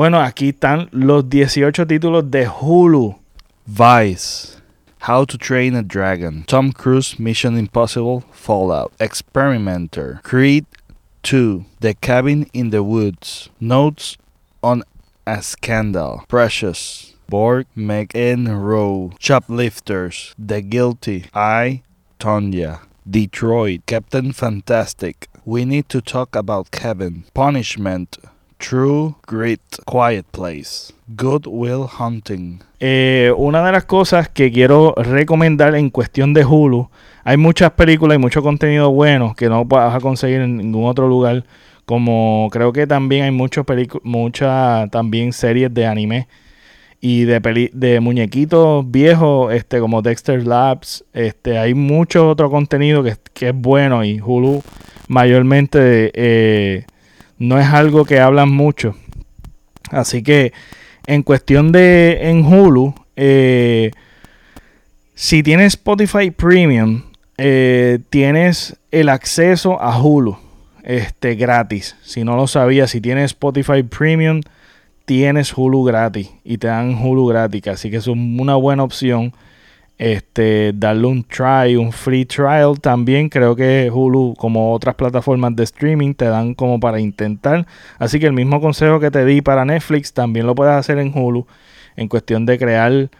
Bueno, aquí están los 18 títulos de Hulu. Vice. How to Train a Dragon. Tom Cruise Mission Impossible Fallout. Experimenter. Creed 2. The Cabin in the Woods. Notes on a Scandal. Precious. Borg McEnroe. Shoplifters. The Guilty. I, Tonya. Detroit. Captain Fantastic. We need to talk about Kevin. Punishment. True Grit. Quiet Place. Good Will Hunting. Eh, una de las cosas que quiero recomendar en cuestión de Hulu, hay muchas películas y mucho contenido bueno que no vas a conseguir en ningún otro lugar. Como creo que también hay muchas muchas series de anime y de de muñequitos viejos, este, como Dexter Labs, este, hay mucho otro contenido que, es bueno y Hulu mayormente eh, no es algo que hablan mucho. Así que en cuestión de en Hulu, eh, si tienes Spotify Premium, eh, tienes el acceso a Hulu este, gratis. Si no lo sabías, si tienes Spotify Premium, tienes Hulu gratis y te dan Hulu gratis. Así que es una buena opción este, darle un try, un free trial también. Creo que Hulu, como otras plataformas de streaming, te dan como para intentar. Así que el mismo consejo que te di para Netflix, también lo puedes hacer en Hulu. En cuestión de crear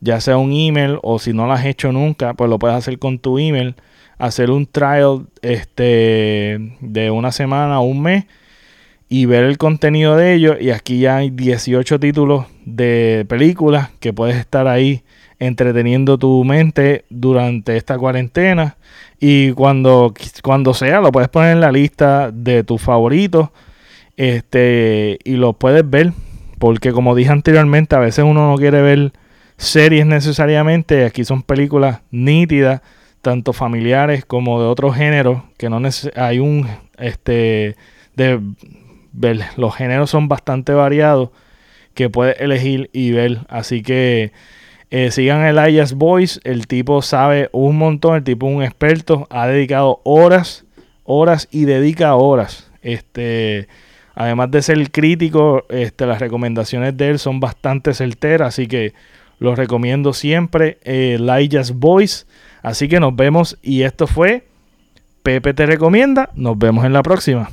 ya sea un email o si no lo has hecho nunca, pues lo puedes hacer con tu email. Hacer un trial este, de una semana o un mes y ver el contenido de ellos. Y aquí ya hay 18 títulos de películas que puedes estar ahí entreteniendo tu mente durante esta cuarentena. Y cuando, cuando sea, lo puedes poner en la lista de tus favoritos. Este, y lo puedes ver. Porque como dije anteriormente, a veces uno no quiere ver series necesariamente. Aquí son películas nítidas, tanto familiares como de otros géneros. Que no hay un este de ver. Los géneros son bastante variados que puedes elegir y ver. Así que eh, sigan el Elias Voice, el tipo sabe un montón, el tipo es un experto, ha dedicado horas, horas y dedica horas. Este, además de ser crítico, este, las recomendaciones de él son bastante certeras, así que los recomiendo siempre. Eh, Elias Voice, así que nos vemos y esto fue Pepe te recomienda. Nos vemos en la próxima.